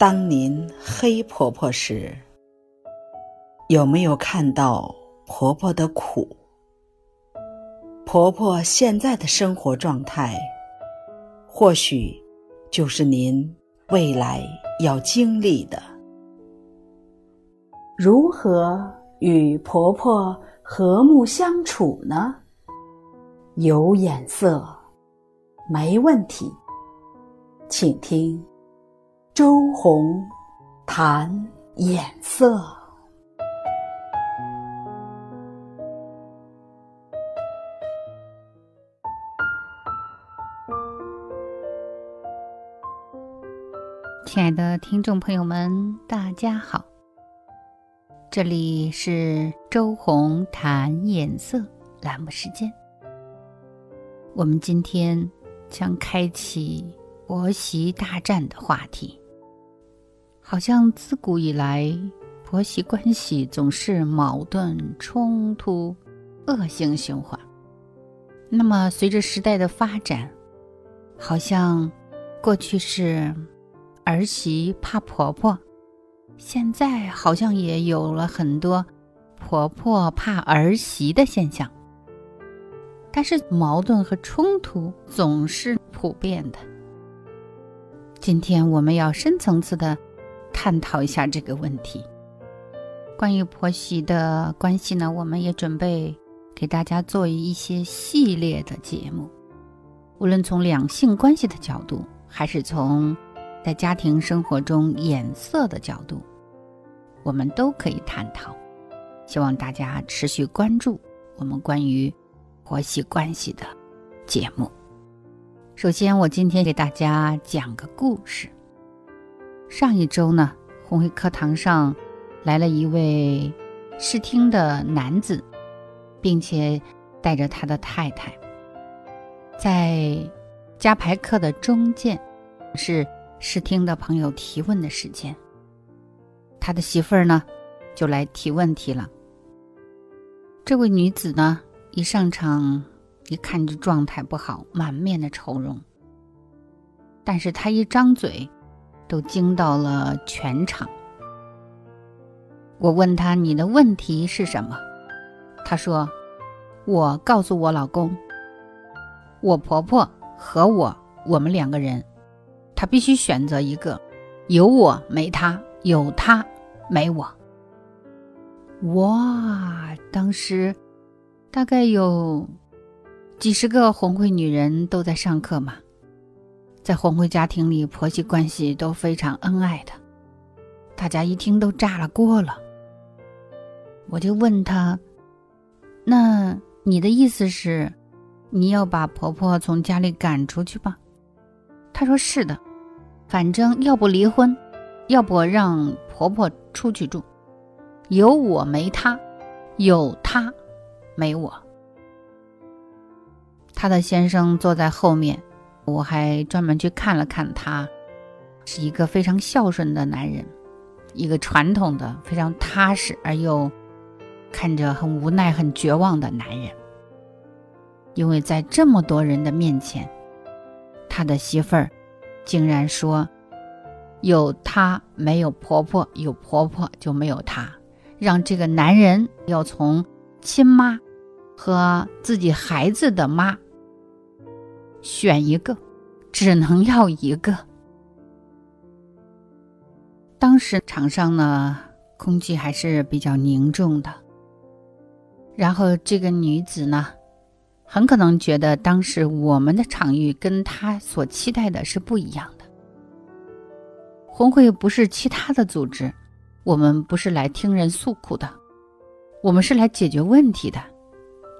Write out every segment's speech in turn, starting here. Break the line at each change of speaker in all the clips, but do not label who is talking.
当您黑婆婆时，有没有看到婆婆的苦？婆婆现在的生活状态，或许就是您未来要经历的。如何与婆婆和睦相处呢？有眼色，没问题。请听周红谈眼色。
亲爱的听众朋友们，大家好，这里是周红谈眼色栏目时间。我们今天将开启婆媳大战的话题。好像自古以来，婆媳关系总是矛盾冲突、恶性循环。那么，随着时代的发展，好像过去是儿媳怕婆婆，现在好像也有了很多婆婆怕儿媳的现象。但是矛盾和冲突总是普遍的。今天我们要深层次的探讨一下这个问题。关于婆媳的关系呢，我们也准备给大家做一些系列的节目。无论从两性关系的角度，还是从在家庭生活中眼色的角度，我们都可以探讨。希望大家持续关注我们关于。婆媳关系的节目。首先，我今天给大家讲个故事。上一周呢，红会课堂上来了一位试听的男子，并且带着他的太太。在加排课的中间，是试听的朋友提问的时间。他的媳妇儿呢，就来提问题了。这位女子呢？一上场，一看就状态不好，满面的愁容。但是他一张嘴，都惊到了全场。我问他：“你的问题是什么？”他说：“我告诉我老公，我婆婆和我，我们两个人，他必须选择一个，有我没他，有他没我。”哇，当时。大概有几十个红会女人都在上课嘛，在红会家庭里，婆媳关系都非常恩爱的，大家一听都炸了锅了。我就问他：“那你的意思是，你要把婆婆从家里赶出去吧？”他说：“是的，反正要不离婚，要不让婆婆出去住，有我没她，有她。”没我，他的先生坐在后面，我还专门去看了看他，是一个非常孝顺的男人，一个传统的、非常踏实而又看着很无奈、很绝望的男人。因为在这么多人的面前，他的媳妇儿竟然说有他没有婆婆，有婆婆就没有他，让这个男人要从亲妈。和自己孩子的妈选一个，只能要一个。当时场上呢，空气还是比较凝重的。然后这个女子呢，很可能觉得当时我们的场域跟她所期待的是不一样的。红会不是其他的组织，我们不是来听人诉苦的，我们是来解决问题的。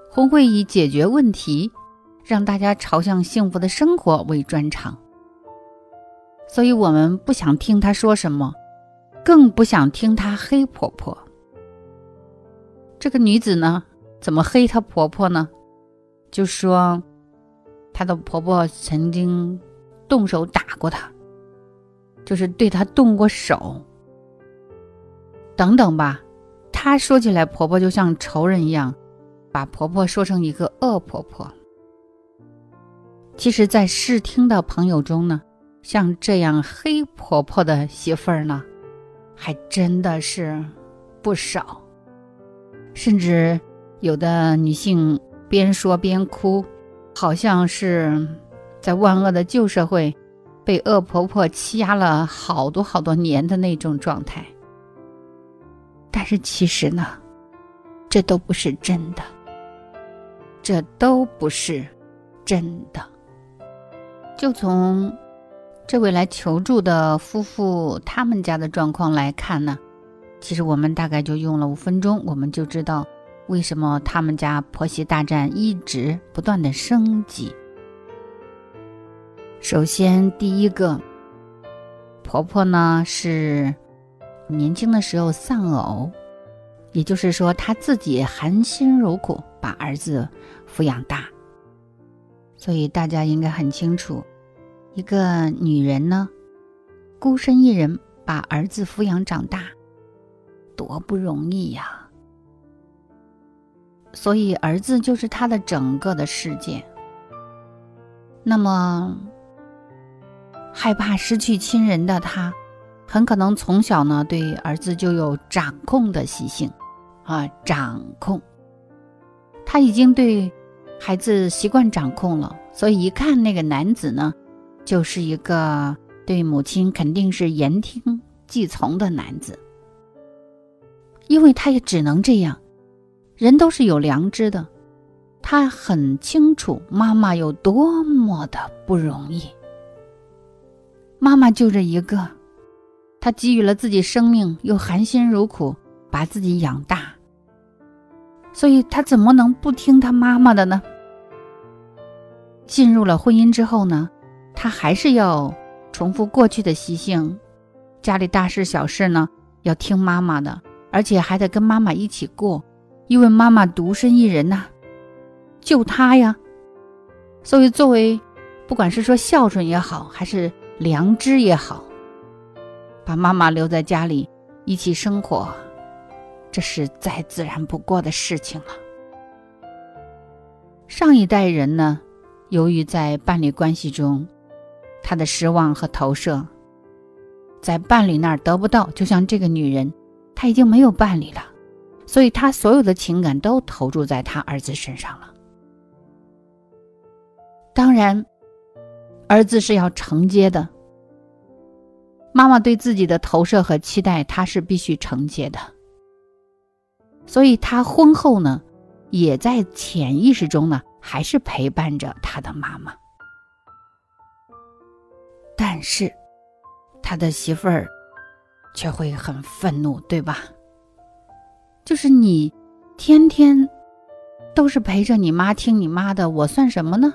红会以解决问题，让大家朝向幸福的生活为专长，所以我们不想听他说什么，更不想听他黑婆婆。这个女子呢，怎么黑她婆婆呢？就说她的婆婆曾经动手打过她，就是对她动过手，等等吧。她说起来，婆婆就像仇人一样。把婆婆说成一个恶婆婆。其实，在试听的朋友中呢，像这样黑婆婆的媳妇儿呢，还真的是不少。甚至有的女性边说边哭，好像是在万恶的旧社会被恶婆婆欺压了好多好多年的那种状态。但是其实呢，这都不是真的，这都不是真的。就从这位来求助的夫妇他们家的状况来看呢，其实我们大概就用了五分钟，我们就知道为什么他们家婆媳大战一直不断的升级。首先，第一个，婆婆呢是年轻的时候丧偶，也就是说她自己含辛茹苦把儿子抚养大，所以大家应该很清楚。一个女人呢，孤身一人把儿子抚养长大，多不容易呀！所以儿子就是她的整个的世界。那么，害怕失去亲人的她，很可能从小呢对儿子就有掌控的习性，啊，掌控。他已经对孩子习惯掌控了，所以一看那个男子呢。就是一个对母亲肯定是言听计从的男子，因为他也只能这样。人都是有良知的，他很清楚妈妈有多么的不容易。妈妈就这一个，他给予了自己生命，又含辛茹苦把自己养大，所以他怎么能不听他妈妈的呢？进入了婚姻之后呢？他还是要重复过去的习性，家里大事小事呢要听妈妈的，而且还得跟妈妈一起过，因为妈妈独身一人呐，就他呀。所以作为，不管是说孝顺也好，还是良知也好，把妈妈留在家里一起生活，这是再自然不过的事情了。上一代人呢，由于在伴侣关系中，他的失望和投射，在伴侣那儿得不到，就像这个女人，她已经没有伴侣了，所以她所有的情感都投注在她儿子身上了。当然，儿子是要承接的。妈妈对自己的投射和期待，他是必须承接的。所以，他婚后呢，也在潜意识中呢，还是陪伴着他的妈妈。但是，他的媳妇儿却会很愤怒，对吧？就是你天天都是陪着你妈听你妈的，我算什么呢？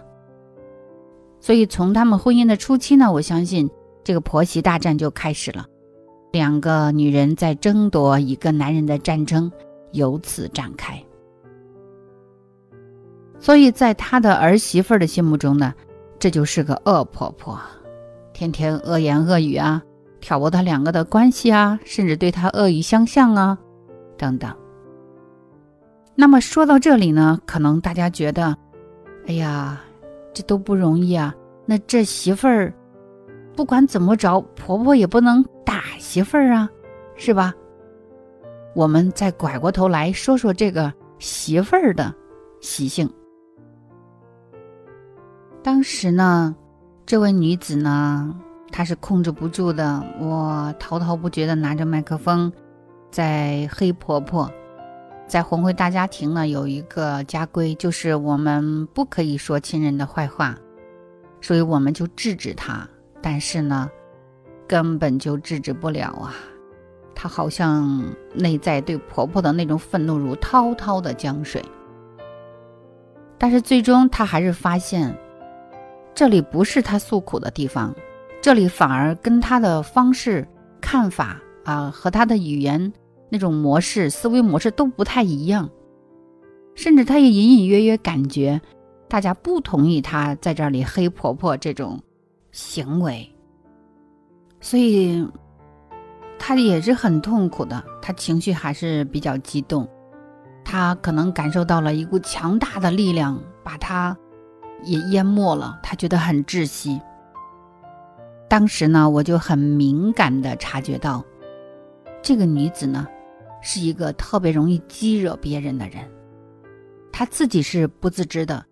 所以从他们婚姻的初期呢，我相信这个婆媳大战就开始了，两个女人在争夺一个男人的战争由此展开。所以在他的儿媳妇的心目中呢，这就是个恶婆婆。天天恶言恶语啊，挑拨他两个的关系啊，甚至对他恶语相向啊，等等。那么说到这里呢，可能大家觉得，哎呀，这都不容易啊。那这媳妇儿，不管怎么着，婆婆也不能打媳妇儿啊，是吧？我们再拐过头来说说这个媳妇儿的习性。当时呢。这位女子呢，她是控制不住的，我滔滔不绝的拿着麦克风，在黑婆婆，在红会大家庭呢，有一个家规，就是我们不可以说亲人的坏话，所以我们就制止她，但是呢，根本就制止不了啊，她好像内在对婆婆的那种愤怒如滔滔的江水，但是最终她还是发现。这里不是他诉苦的地方，这里反而跟他的方式、看法啊，和他的语言那种模式、思维模式都不太一样，甚至他也隐隐约约感觉，大家不同意他在这里黑婆婆这种行为，所以他也是很痛苦的，他情绪还是比较激动，他可能感受到了一股强大的力量把他。也淹没了，他觉得很窒息。当时呢，我就很敏感的察觉到，这个女子呢，是一个特别容易激惹别人的人。她自己是不自知的，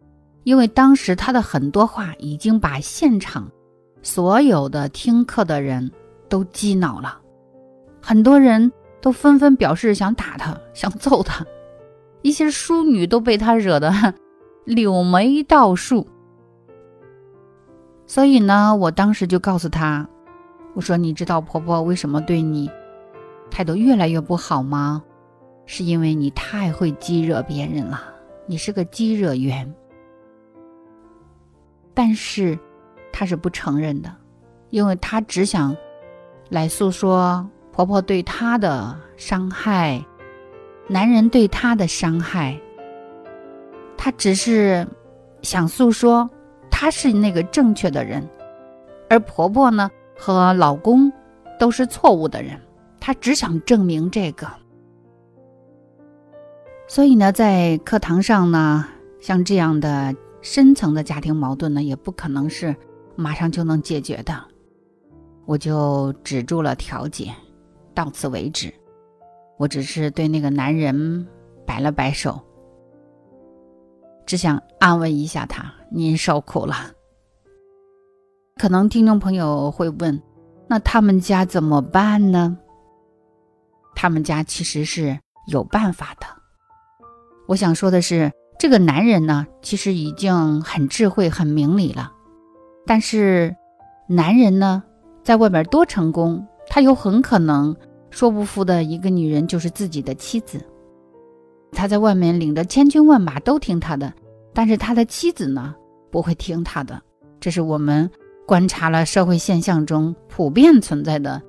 因为当时她的很多话已经把现场所有的听课的人都激恼了，很多人都纷纷表示想打她，想揍她，一些淑女都被她惹得柳眉倒竖。所以呢，我当时就告诉她：“我说你知道婆婆为什么对你态度越来越不好吗？是因为你太会激惹别人了，你是个激惹源。”但是，她是不承认的，因为她只想来诉说婆婆对她的伤害，男人对她的伤害。她只是想诉说。她是那个正确的人，而婆婆呢和老公都是错误的人。她只想证明这个，所以呢，在课堂上呢，像这样的深层的家庭矛盾呢，也不可能是马上就能解决的。我就止住了调解，到此为止。我只是对那个男人摆了摆手。只想安慰一下他，您受苦了。可能听众朋友会问，那他们家怎么办呢？他们家其实是有办法的。我想说的是，这个男人呢，其实已经很智慧、很明理了。但是，男人呢，在外边多成功，他又很可能说不服的一个女人就是自己的妻子。他在外面领着千军万马都听他的，但是他的妻子呢不会听他的，这是我们观察了社会现象中普遍存在的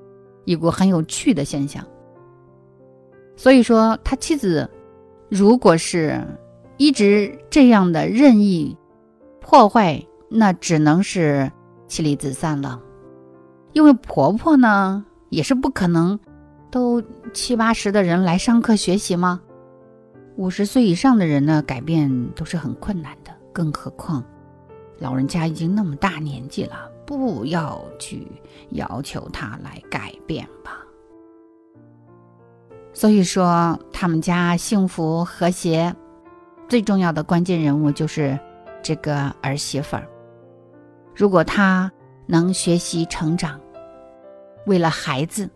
一股很有趣的现象。所以说，他妻子如果是一直这样的任意破坏，那只能是妻离子散了，因为婆婆呢也是不可能都七八十的人来上课学习吗？五十岁以上的人呢，改变都是很困难的，更何况老人家已经那么大年纪了，不要去要求他来改变吧。所以说，他们家幸福和谐，最重要的关键人物就是这个儿媳妇儿。如果她能学习成长，为了孩子，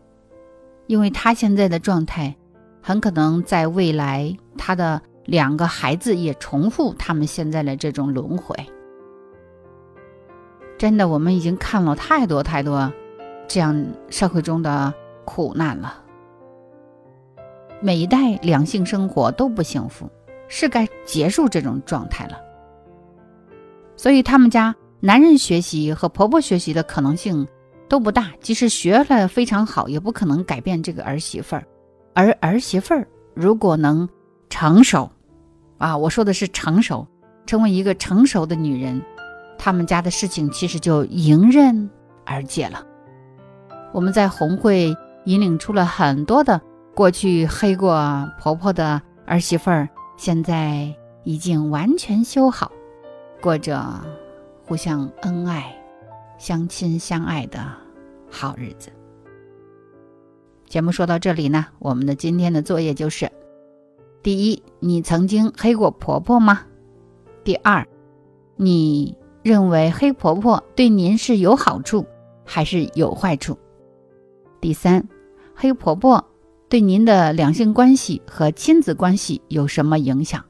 因为她现在的状态。很可能在未来，他的两个孩子也重复他们现在的这种轮回。真的，我们已经看了太多太多这样社会中的苦难了。每一代两性生活都不幸福，是该结束这种状态了。所以，他们家男人学习和婆婆学习的可能性都不大，即使学了非常好，也不可能改变这个儿媳妇儿。而儿媳妇儿如果能成熟，啊，我说的是成熟，成为一个成熟的女人，他们家的事情其实就迎刃而解了。我们在红会引领出了很多的过去黑过婆婆的儿媳妇儿，现在已经完全修好，过着互相恩爱、相亲相爱的好日子。节目说到这里呢，我们的今天的作业就是：第一，你曾经黑过婆婆吗？第二，你认为黑婆婆对您是有好处还是有坏处？第三，黑婆婆对您的两性关系和亲子关系有什么影响？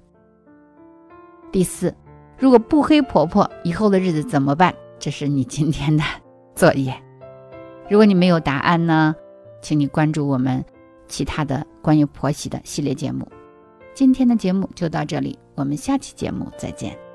第四，如果不黑婆婆，以后的日子怎么办？这是你今天的作业。如果你没有答案呢？请你关注我们其他的关于婆媳的系列节目。今天的节目就到这里，我们下期节目再见。